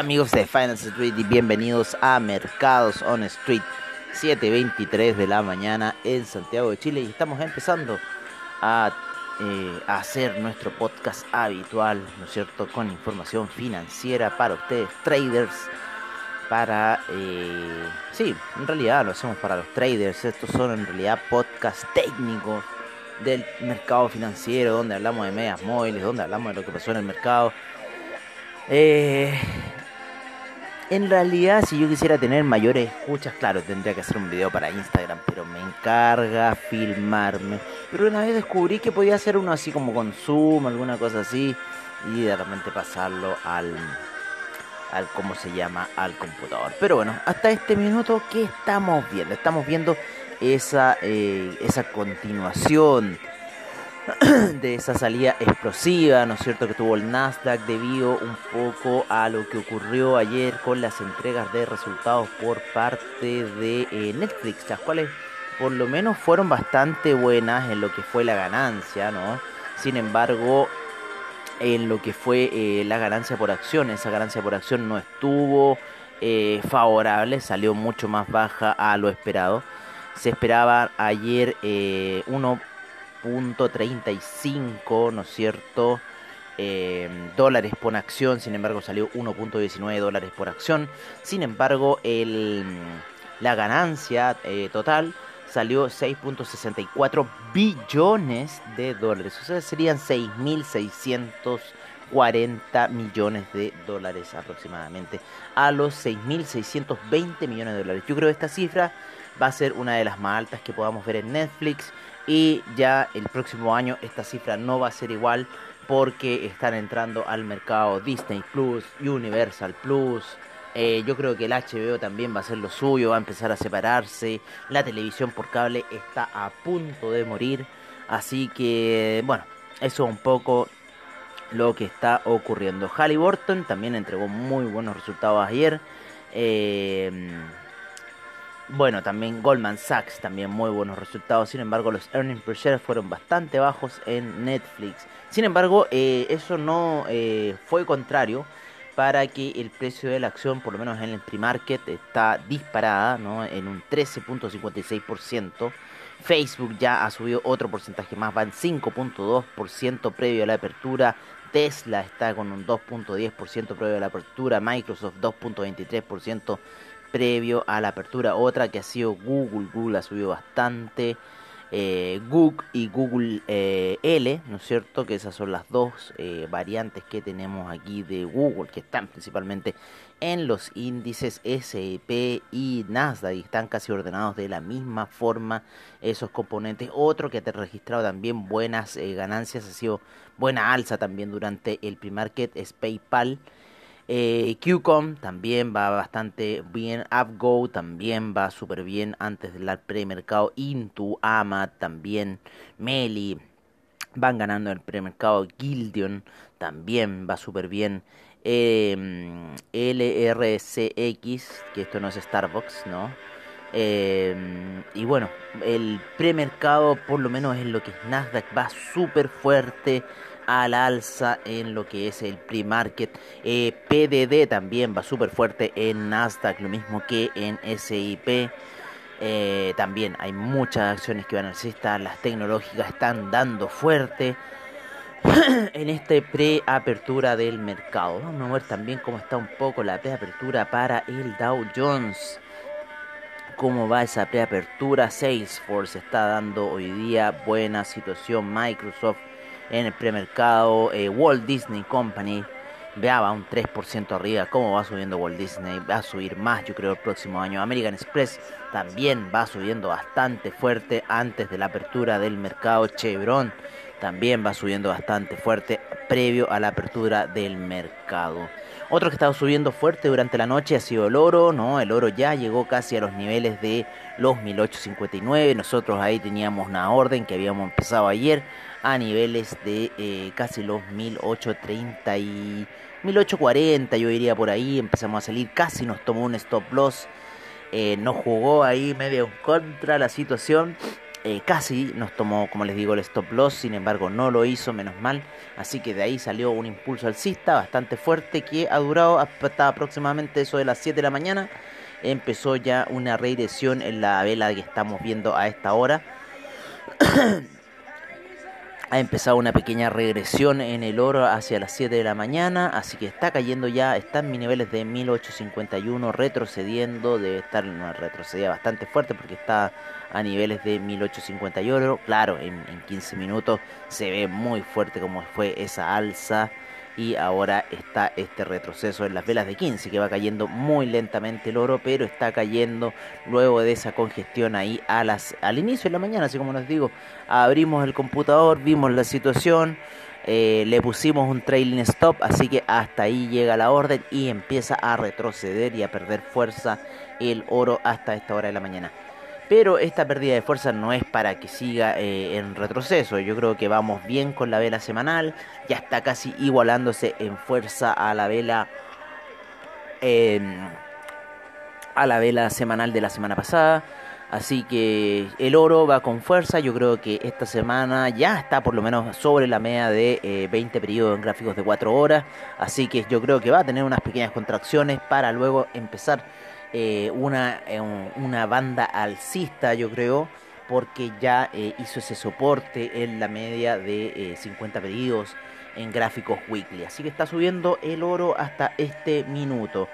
Hola amigos de Finance Street y bienvenidos a Mercados on Street 7.23 de la mañana en Santiago de Chile y estamos empezando a, eh, hacer nuestro podcast habitual, ¿no es cierto?, con información financiera para ustedes, traders, para... Eh, sí, en realidad lo hacemos para los traders, estos son en realidad podcasts técnicos del mercado financiero, donde hablamos de medias móviles, donde hablamos de lo que pasó en el mercado. Eh, en realidad, si yo quisiera tener mayores escuchas, claro, tendría que hacer un video para Instagram, pero me encarga filmarme. Pero una vez descubrí que podía hacer uno así como con Zoom, alguna cosa así, y de repente pasarlo al, al ¿cómo se llama? Al computador. Pero bueno, hasta este minuto, ¿qué estamos viendo? Estamos viendo esa, eh, esa continuación de esa salida explosiva, ¿no es cierto?, que tuvo el Nasdaq debido un poco a lo que ocurrió ayer con las entregas de resultados por parte de eh, Netflix, las cuales por lo menos fueron bastante buenas en lo que fue la ganancia, ¿no? Sin embargo, en lo que fue eh, la ganancia por acción, esa ganancia por acción no estuvo eh, favorable, salió mucho más baja a lo esperado. Se esperaba ayer eh, 1.35, ¿no es cierto? Eh, dólares por acción, sin embargo salió 1.19 dólares por acción. Sin embargo, el, la ganancia eh, total salió 6.64 billones de dólares. O sea, serían 6.640 millones de dólares aproximadamente. A los 6.620 millones de dólares. Yo creo que esta cifra va a ser una de las más altas que podamos ver en Netflix. Y ya el próximo año esta cifra no va a ser igual porque están entrando al mercado Disney Plus, Universal Plus. Eh, yo creo que el HBO también va a hacer lo suyo, va a empezar a separarse. La televisión por cable está a punto de morir. Así que, bueno, eso es un poco lo que está ocurriendo. Halliburton también entregó muy buenos resultados ayer. Eh, bueno, también Goldman Sachs, también muy buenos resultados. Sin embargo, los earnings per share fueron bastante bajos en Netflix. Sin embargo, eh, eso no eh, fue contrario para que el precio de la acción, por lo menos en el pre-market, está disparada ¿no? en un 13.56%. Facebook ya ha subido otro porcentaje más, va en 5.2% previo a la apertura. Tesla está con un 2.10% previo a la apertura. Microsoft 2.23% previo a la apertura. Otra que ha sido Google. Google ha subido bastante. Eh, Google y Google eh, L, ¿no es cierto? Que esas son las dos eh, variantes que tenemos aquí de Google, que están principalmente en los índices S&P y Nasdaq y están casi ordenados de la misma forma esos componentes. Otro que ha registrado también buenas ganancias, ha sido buena alza también durante el pre-market es PayPal. Eh, QCOM también va bastante bien. UpGo también va súper bien antes del premercado. Intu, Ama también. Meli van ganando el premercado. Gildion también va súper bien. Eh, LRCX, que esto no es Starbucks, ¿no? Eh, y bueno, el premercado, por lo menos en lo que es Nasdaq, va súper fuerte al alza en lo que es el pre-market. Eh, PDD también va súper fuerte en Nasdaq, lo mismo que en SIP. Eh, también hay muchas acciones que van alcista, las tecnológicas están dando fuerte. en este pre-apertura del mercado. Vamos a ver también cómo está un poco la pre-apertura para el Dow Jones. Cómo va esa pre-apertura. Salesforce está dando hoy día buena situación. Microsoft en el premercado. Eh, Walt Disney Company. Vea, va un 3% arriba. ¿Cómo va subiendo Walt Disney? Va a subir más, yo creo, el próximo año. American Express también va subiendo bastante fuerte antes de la apertura del mercado. Chevron también va subiendo bastante fuerte previo a la apertura del mercado. Otro que estado subiendo fuerte durante la noche ha sido el oro, ¿no? El oro ya llegó casi a los niveles de los 1859. Nosotros ahí teníamos una orden que habíamos empezado ayer a niveles de eh, casi los 1830 y 1840, yo diría por ahí. Empezamos a salir, casi nos tomó un stop loss. Eh, nos jugó ahí medio en contra la situación eh, casi nos tomó, como les digo, el stop loss, sin embargo no lo hizo, menos mal. Así que de ahí salió un impulso alcista bastante fuerte que ha durado hasta aproximadamente eso de las 7 de la mañana. Empezó ya una regresión en la vela que estamos viendo a esta hora. ha empezado una pequeña regresión en el oro hacia las 7 de la mañana, así que está cayendo ya, está en mis niveles de 1851, retrocediendo, debe estar en una retrocedida bastante fuerte porque está a niveles de 1851, claro, en, en 15 minutos se ve muy fuerte como fue esa alza y ahora está este retroceso en las velas de 15 que va cayendo muy lentamente el oro, pero está cayendo luego de esa congestión ahí a las, al inicio de la mañana, así como les digo, abrimos el computador, vimos la situación, eh, le pusimos un trailing stop, así que hasta ahí llega la orden y empieza a retroceder y a perder fuerza el oro hasta esta hora de la mañana. Pero esta pérdida de fuerza no es para que siga eh, en retroceso. Yo creo que vamos bien con la vela semanal. Ya está casi igualándose en fuerza a la vela. Em, a la vela semanal de la semana pasada. Así que el oro va con fuerza. Yo creo que esta semana ya está por lo menos sobre la media de 20 eh, periodos en gráficos de 4 horas. Así que yo creo que va a tener unas pequeñas contracciones para luego empezar eh, una, eh, una banda alcista, yo creo, porque ya eh, hizo ese soporte en la media de 50 pedidos en gráficos weekly. Así que está subiendo el oro hasta este minuto.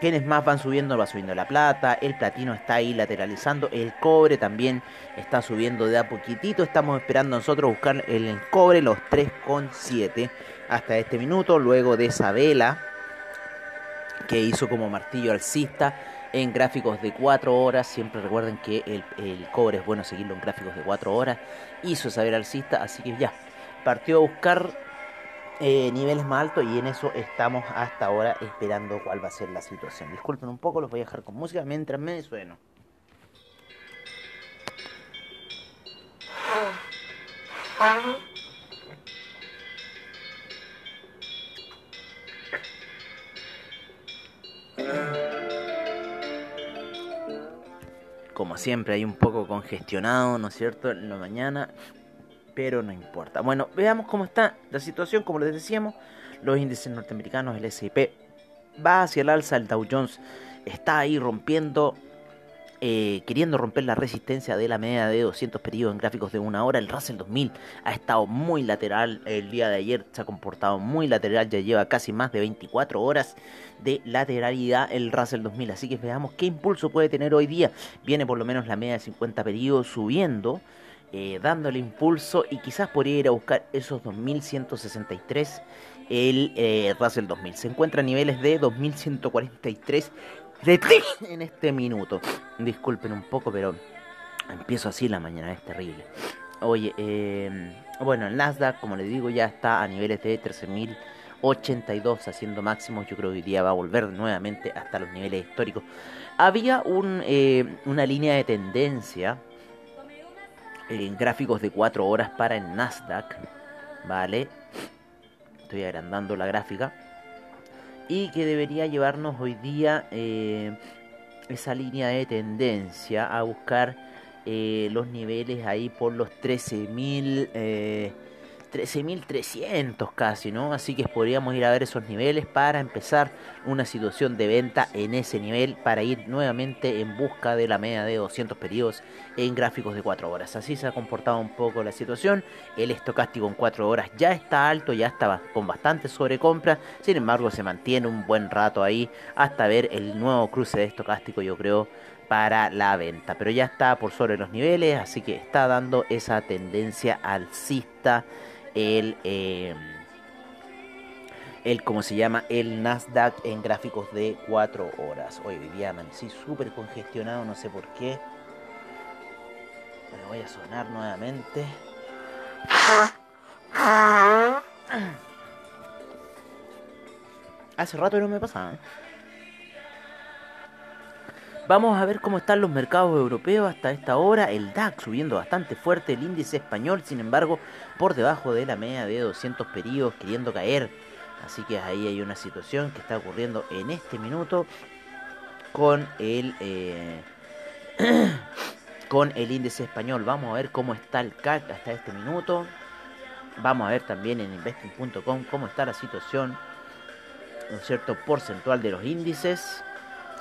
Quienes más van subiendo, va subiendo la plata, el platino está ahí lateralizando, el cobre también está subiendo de a poquitito. Estamos esperando nosotros buscar el cobre, los 3,7 hasta este minuto, luego de esa vela que hizo como martillo alcista en gráficos de 4 horas. Siempre recuerden que el, cobre es bueno seguirlo en gráficos de 4 horas. Hizo vela alcista, así que ya, partió a buscar eh, niveles más altos y en eso estamos hasta ahora esperando cuál va a ser la situación. Disculpen un poco, los voy a dejar con música mientras me sueno. Como siempre, hay un poco congestionado, ¿no es cierto?, en la mañana, pero no importa. Bueno, veamos cómo está la situación, como les decíamos, los índices norteamericanos, el S&P va hacia el alza, el Dow Jones está ahí rompiendo eh, queriendo romper la resistencia de la media de 200 periodos en gráficos de una hora. El Russell 2000 ha estado muy lateral el día de ayer, se ha comportado muy lateral, ya lleva casi más de 24 horas de lateralidad el Russell 2000. Así que veamos qué impulso puede tener hoy día. Viene por lo menos la media de 50 periodos subiendo. Eh, dándole impulso y quizás podría ir a buscar esos 2163 el eh, Russell 2000 se encuentra a niveles de 2143 en este minuto. Disculpen un poco, pero empiezo así la mañana, es terrible. Oye, eh, bueno, el Nasdaq, como les digo, ya está a niveles de 13.082 haciendo máximos. Yo creo que hoy día va a volver nuevamente hasta los niveles históricos. Había un, eh, una línea de tendencia en gráficos de 4 horas para el Nasdaq, ¿vale? Estoy agrandando la gráfica y que debería llevarnos hoy día eh, esa línea de tendencia a buscar eh, los niveles ahí por los 13.000 eh, 13.300 casi, ¿no? Así que podríamos ir a ver esos niveles para empezar una situación de venta en ese nivel para ir nuevamente en busca de la media de 200 periodos en gráficos de 4 horas. Así se ha comportado un poco la situación. El estocástico en 4 horas ya está alto, ya está con bastante sobrecompra. Sin embargo, se mantiene un buen rato ahí hasta ver el nuevo cruce de estocástico, yo creo, para la venta. Pero ya está por sobre los niveles, así que está dando esa tendencia alcista el, eh, el ¿cómo se llama? El Nasdaq en gráficos de 4 horas. Hoy día sí súper congestionado, no sé por qué. Me voy a sonar nuevamente. Hace rato no me pasaba. ¿eh? Vamos a ver cómo están los mercados europeos hasta esta hora. El DAX subiendo bastante fuerte, el índice español, sin embargo, por debajo de la media de 200 periodos, queriendo caer. Así que ahí hay una situación que está ocurriendo en este minuto con el eh, con el índice español. Vamos a ver cómo está el CAC hasta este minuto. Vamos a ver también en investing.com cómo está la situación, un cierto? Porcentual de los índices.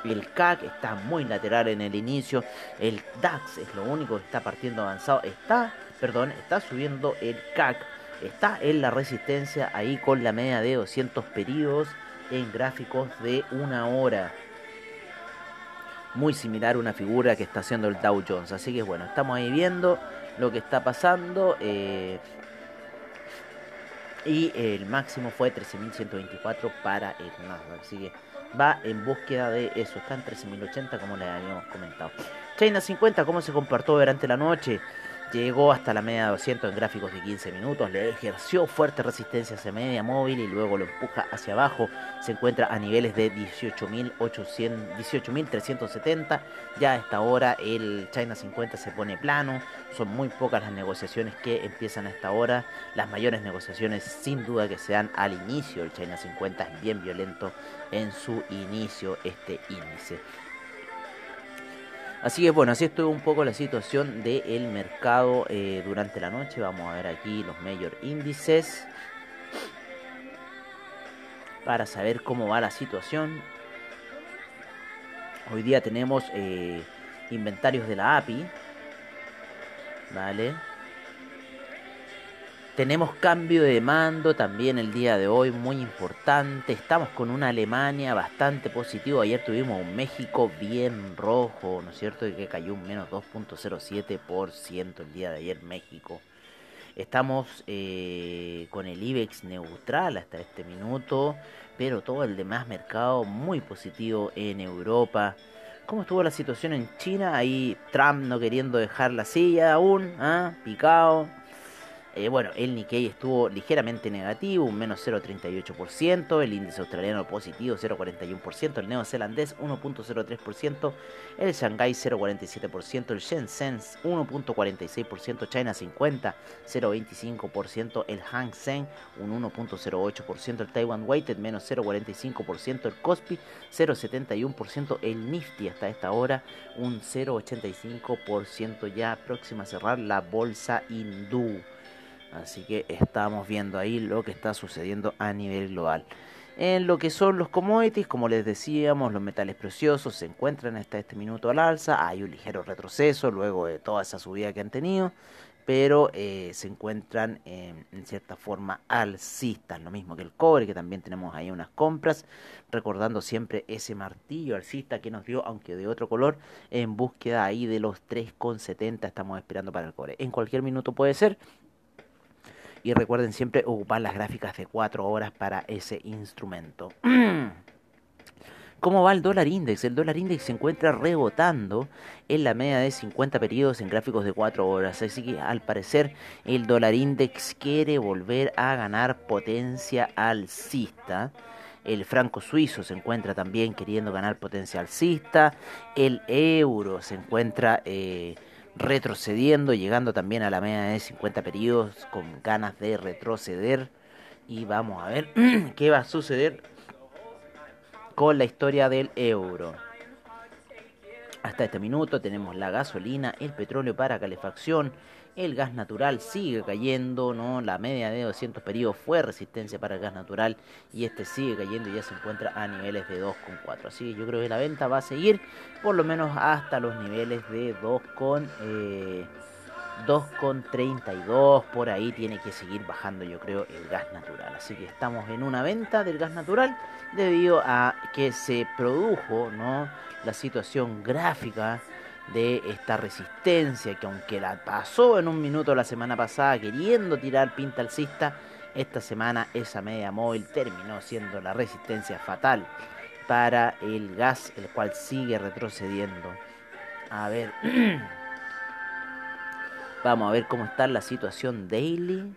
El CAC está muy lateral en el inicio. El DAX es lo único que está partiendo avanzado. Está, perdón, está subiendo el CAC. Está en la resistencia ahí con la media de 200 periodos en gráficos de una hora. Muy similar a una figura que está haciendo el Dow Jones. Así que bueno, estamos ahí viendo lo que está pasando. Eh, y el máximo fue 13.124 para el Nasdaq. Así que va en búsqueda de eso. Está en 13.080 como le habíamos comentado. China 50, ¿cómo se comportó durante la noche? Llegó hasta la media de 200 en gráficos de 15 minutos, le ejerció fuerte resistencia hacia media móvil y luego lo empuja hacia abajo. Se encuentra a niveles de 18.370. ya a esta hora el China 50 se pone plano. Son muy pocas las negociaciones que empiezan a esta hora. Las mayores negociaciones sin duda que se dan al inicio. El China 50 es bien violento en su inicio este índice. Así que bueno, así estuvo un poco la situación del mercado eh, durante la noche. Vamos a ver aquí los mayor índices para saber cómo va la situación. Hoy día tenemos eh, inventarios de la API. Vale. Tenemos cambio de mando también el día de hoy, muy importante. Estamos con una Alemania bastante positivo. Ayer tuvimos un México bien rojo, ¿no es cierto? Que cayó un menos 2.07% el día de ayer México. Estamos eh, con el IBEX neutral hasta este minuto, pero todo el demás mercado muy positivo en Europa. ¿Cómo estuvo la situación en China? Ahí Trump no queriendo dejar la silla aún, ¿ah? picado eh, bueno, el Nikkei estuvo ligeramente negativo, un menos 0,38%, el índice australiano positivo 0,41%, el neozelandés 1,03%, el Shanghai 0,47%, el Shenzhen 1,46%, China 50 0,25%, el Hang Seng un 1,08%, el Taiwan Weighted menos 0,45%, el Kospi 0,71%, el Nifty hasta esta hora un 0,85% ya próxima a cerrar la bolsa hindú. Así que estamos viendo ahí lo que está sucediendo a nivel global. En lo que son los commodities, como les decíamos, los metales preciosos se encuentran hasta este minuto al alza. Hay un ligero retroceso luego de toda esa subida que han tenido, pero eh, se encuentran en cierta forma alcistas. Lo mismo que el cobre, que también tenemos ahí unas compras, recordando siempre ese martillo alcista que nos dio, aunque de otro color, en búsqueda ahí de los 3,70 estamos esperando para el cobre. En cualquier minuto puede ser. Y recuerden siempre ocupar las gráficas de 4 horas para ese instrumento. ¿Cómo va el dólar index? El dólar index se encuentra rebotando en la media de 50 periodos en gráficos de 4 horas. Así que al parecer el dólar index quiere volver a ganar potencia alcista. El franco suizo se encuentra también queriendo ganar potencia alcista. El euro se encuentra... Eh, retrocediendo, llegando también a la media de 50 periodos con ganas de retroceder. Y vamos a ver qué va a suceder con la historia del euro. Hasta este minuto tenemos la gasolina, el petróleo para calefacción El gas natural sigue cayendo, ¿no? La media de 200 periodos fue resistencia para el gas natural y este sigue cayendo y ya se encuentra a niveles de 2,4. Así que yo creo que la venta va a seguir por lo menos hasta los niveles de 2 eh, 2,32 por ahí tiene que seguir bajando yo creo el gas natural así que estamos en una venta del gas natural debido a que se produjo no la situación gráfica de esta resistencia que aunque la pasó en un minuto la semana pasada queriendo tirar pinta alcista esta semana esa media móvil terminó siendo la resistencia fatal para el gas el cual sigue retrocediendo a ver Vamos a ver cómo está la situación daily.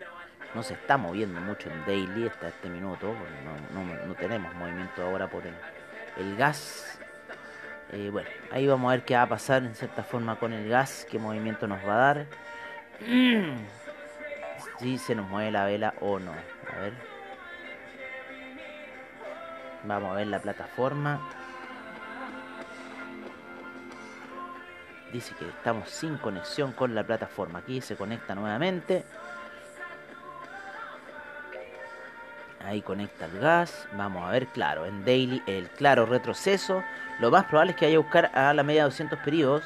No se está moviendo mucho en daily hasta este minuto. No, tenemos movimiento ahora por el, gas. Eh, bueno, ahí vamos a ver qué va a pasar en cierta forma con el gas. Qué movimiento nos va a dar. Si se nos mueve la vela o no. A ver. Vamos a ver la plataforma. dice que estamos sin conexión con la plataforma. Aquí se conecta nuevamente. Ahí conecta el gas. Vamos a ver, claro, en daily el claro retroceso. Lo más probable es que vaya a buscar a la media de 200 periodos.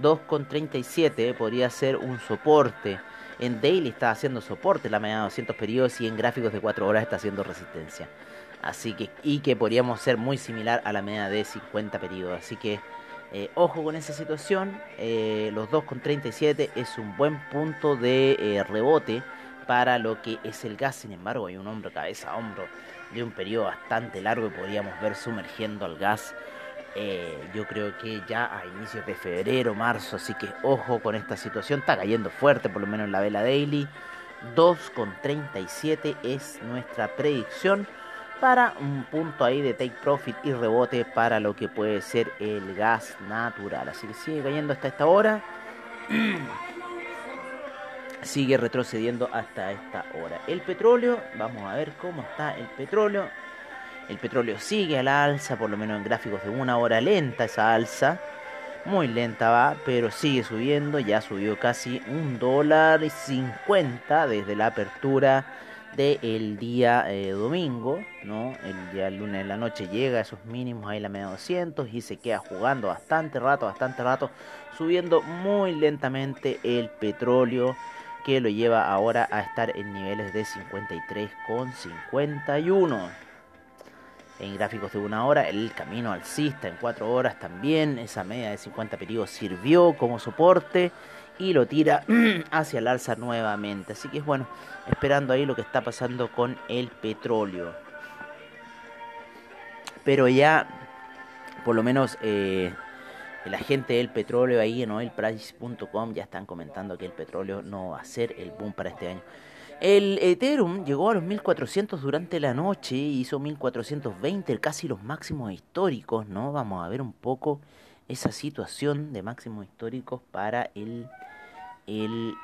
2,37 podría ser un soporte. En daily está haciendo soporte la media de 200 periodos y en gráficos de 4 horas está haciendo resistencia. Así que, y que podríamos ser muy similar a la media de 50 periodos. Así que eh, ojo con esa situación, eh, los 2,37 es un buen punto de eh, rebote para lo que es el gas, sin embargo hay un hombro cabeza a hombro de un periodo bastante largo y podríamos ver sumergiendo al gas yo creo que ya a inicios de febrero, marzo, así que ojo con esta situación, está cayendo fuerte por lo menos en la vela daily, 2,37 es nuestra predicción para un punto ahí de take profit y rebote para lo que puede ser el gas natural. Así que sigue cayendo hasta esta hora. sigue retrocediendo hasta esta hora. El petróleo, vamos a ver cómo está el petróleo. El petróleo sigue a la alza, por lo menos en gráficos de una hora lenta esa alza. Muy lenta va, pero sigue subiendo. Ya subió casi un dólar y cincuenta desde la apertura del día eh, domingo, ¿no? El día lunes en la noche llega a esos mínimos ahí la media 200 y se queda jugando bastante rato, bastante rato, subiendo muy lentamente el petróleo que lo lleva ahora a estar en niveles de 53,51. En gráficos de una hora, el camino alcista en 4 horas también, esa media de 50 periodos sirvió como soporte y lo tira hacia el alza nuevamente. Así que es bueno, esperando ahí lo que está pasando con el petróleo. Pero ya, por lo menos, eh, la gente del petróleo ahí en oilprice.com ya están comentando que el petróleo no va a ser el boom para este año. El Ethereum llegó a los 1400 durante la noche, hizo 1420, casi los máximos históricos, ¿no? Vamos a ver un poco esa situación de máximos históricos para el el,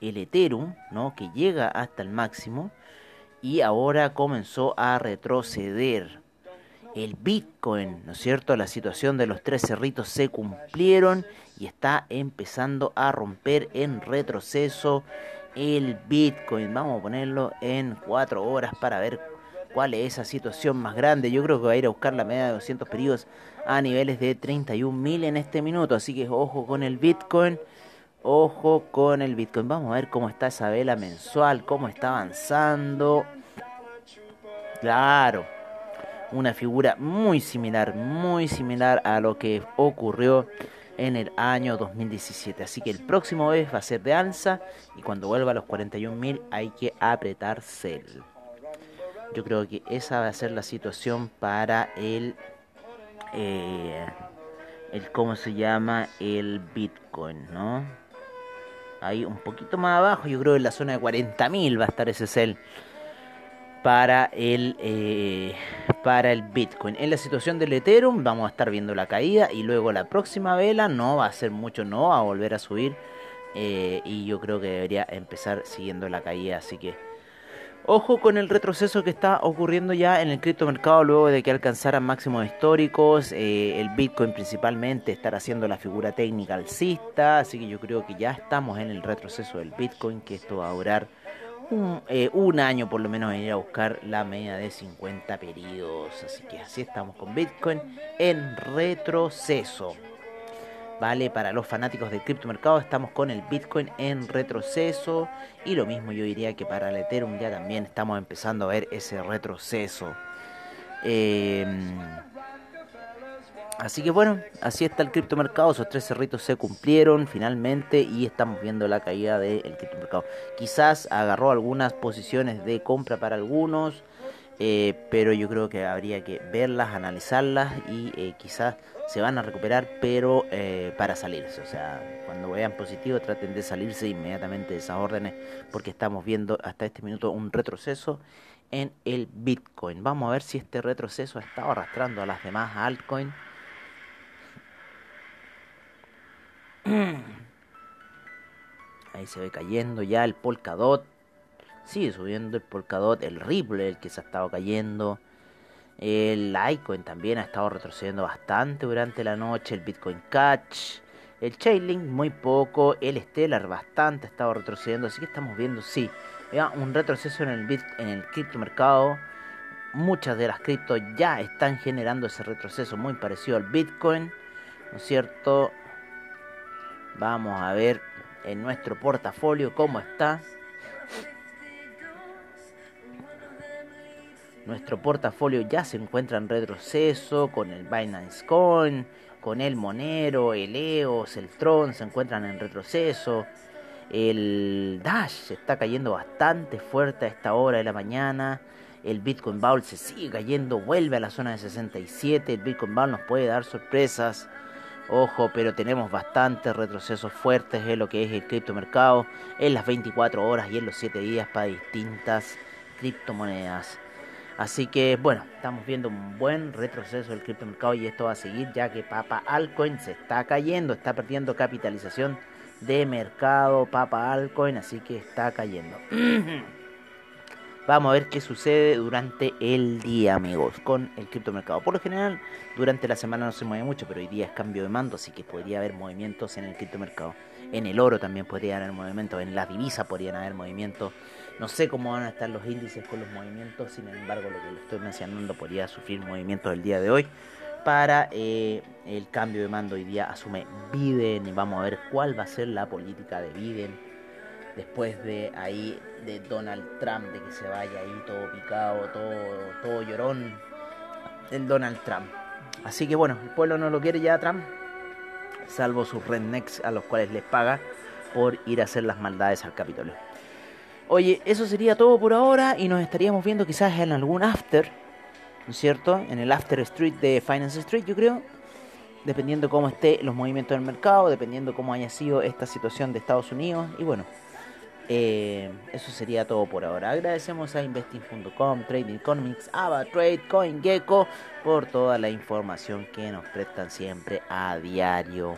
el, Ethereum, ¿no? que llega hasta el máximo y ahora comenzó a retroceder. El Bitcoin, ¿no es cierto? La situación de los tres cerritos se cumplieron y está empezando a romper en retroceso el Bitcoin. Vamos a ponerlo en cuatro horas para ver cuál es esa situación más grande. Yo creo que va a ir a buscar la media de 200 periodos a niveles de 31.000 en este minuto. Así que ojo con el Bitcoin. Ojo con el Bitcoin. Vamos a ver cómo está esa vela mensual, cómo está avanzando. Claro, una figura muy similar, muy similar a lo que ocurrió en el año 2017. Así que el próximo vez va a ser de alza y cuando vuelva a los 41.000 hay que apretar sell. Yo creo que esa va a ser la situación para el... Eh, el cómo se llama el Bitcoin, ¿no? ahí un poquito más abajo, yo creo en la zona de 40.000 va a estar ese sell para el, eh, para el Bitcoin. En la situación del Ethereum vamos a estar viendo la caída y luego la próxima vela no va a ser mucho, no va a volver a subir eh, y yo creo que debería empezar siguiendo la caída, así que Ojo con el retroceso que está ocurriendo ya en el criptomercado luego de que alcanzaran máximos históricos. Eh, el Bitcoin principalmente estar haciendo la figura técnica alcista. Así que yo creo que ya estamos en el retroceso del Bitcoin, que esto va a durar un, eh, un año por lo menos en ir a buscar la media de 50 periodos. Así que así estamos con Bitcoin en retroceso. ¿vale? Para los fanáticos del criptomercado estamos con el Bitcoin en retroceso y lo mismo yo diría que para el Ethereum ya también estamos empezando a ver ese retroceso. Em, así que bueno, así está el criptomercado, esos tres cerritos se cumplieron finalmente y estamos viendo la caída del criptomercado. Quizás agarró algunas posiciones de compra para algunos, eh, pero yo creo que habría que verlas, analizarlas y eh, quizás se van a recuperar, pero eh, para salirse. O sea, cuando vean positivo, traten de salirse inmediatamente de esas órdenes, porque estamos viendo hasta este minuto un retroceso en el Bitcoin. Vamos a ver si este retroceso ha estado arrastrando a las demás altcoins. Ahí se ve cayendo ya el Polkadot. Sigue subiendo el Polkadot, el Ripple, el que se ha estado cayendo. El Litecoin también ha estado retrocediendo bastante durante la noche. El Bitcoin Cash. El Chainlink muy poco. El Stellar bastante ha estado retrocediendo. Así que estamos viendo, sí, un retroceso en el, bit, en el criptomercado. Muchas de las criptos ya están generando ese retroceso muy parecido al Bitcoin. ¿No es cierto? Vamos a ver en nuestro portafolio cómo está. Nuestro portafolio ya se encuentra en retroceso con el Binance Coin, con el Monero, el EOS, el Tron se encuentran en retroceso. El Dash está cayendo bastante fuerte a esta hora de la mañana. El Bitcoin Bowl se sigue cayendo, vuelve a la zona de 67. El Bitcoin Bowl nos puede dar sorpresas. Ojo, pero tenemos bastantes retrocesos fuertes en lo que es el criptomercado en las 24 horas y en los 7 días para distintas criptomonedas. Así que bueno, estamos viendo un buen retroceso del criptomercado y esto va a seguir ya que Papa Altcoin se está cayendo, está perdiendo capitalización de mercado Papa Altcoin, así que está cayendo. Vamos a ver qué sucede durante el día, amigos, con el criptomercado. Por lo general, durante la semana no se mueve mucho, pero hoy día es cambio de mando, así que podría haber movimientos en el criptomercado. En el oro también podría haber movimientos, en la divisa podrían haber movimientos. No sé cómo van a estar los índices con los movimientos, sin embargo lo que le estoy mencionando podría sufrir movimientos el día de hoy. Para eh, el cambio de mando hoy día asume Biden y vamos a ver cuál va a ser la política de Biden después de ahí de Donald Trump, de que se vaya ahí todo picado, todo, todo llorón el Donald Trump. Así que bueno, el pueblo no lo quiere ya Trump, salvo sus rednecks a los cuales les paga por ir a hacer las maldades al Capitolio. Oye, eso sería todo por ahora y nos estaríamos viendo quizás en algún after, ¿no es cierto? En el after street de Finance Street, yo creo. Dependiendo cómo esté los movimientos del mercado, dependiendo cómo haya sido esta situación de Estados Unidos. Y bueno, eh, eso sería todo por ahora. Agradecemos a investing.com, Trading Economics, AvaTrade, CoinGecko por toda la información que nos prestan siempre a diario.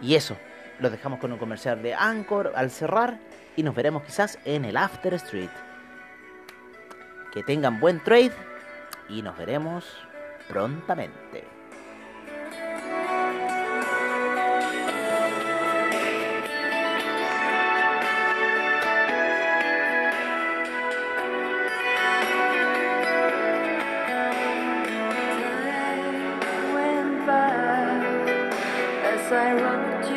Y eso, los dejamos con un comercial de Anchor al cerrar y nos veremos quizás en el After Street. Que tengan buen trade y nos veremos prontamente. I run to you.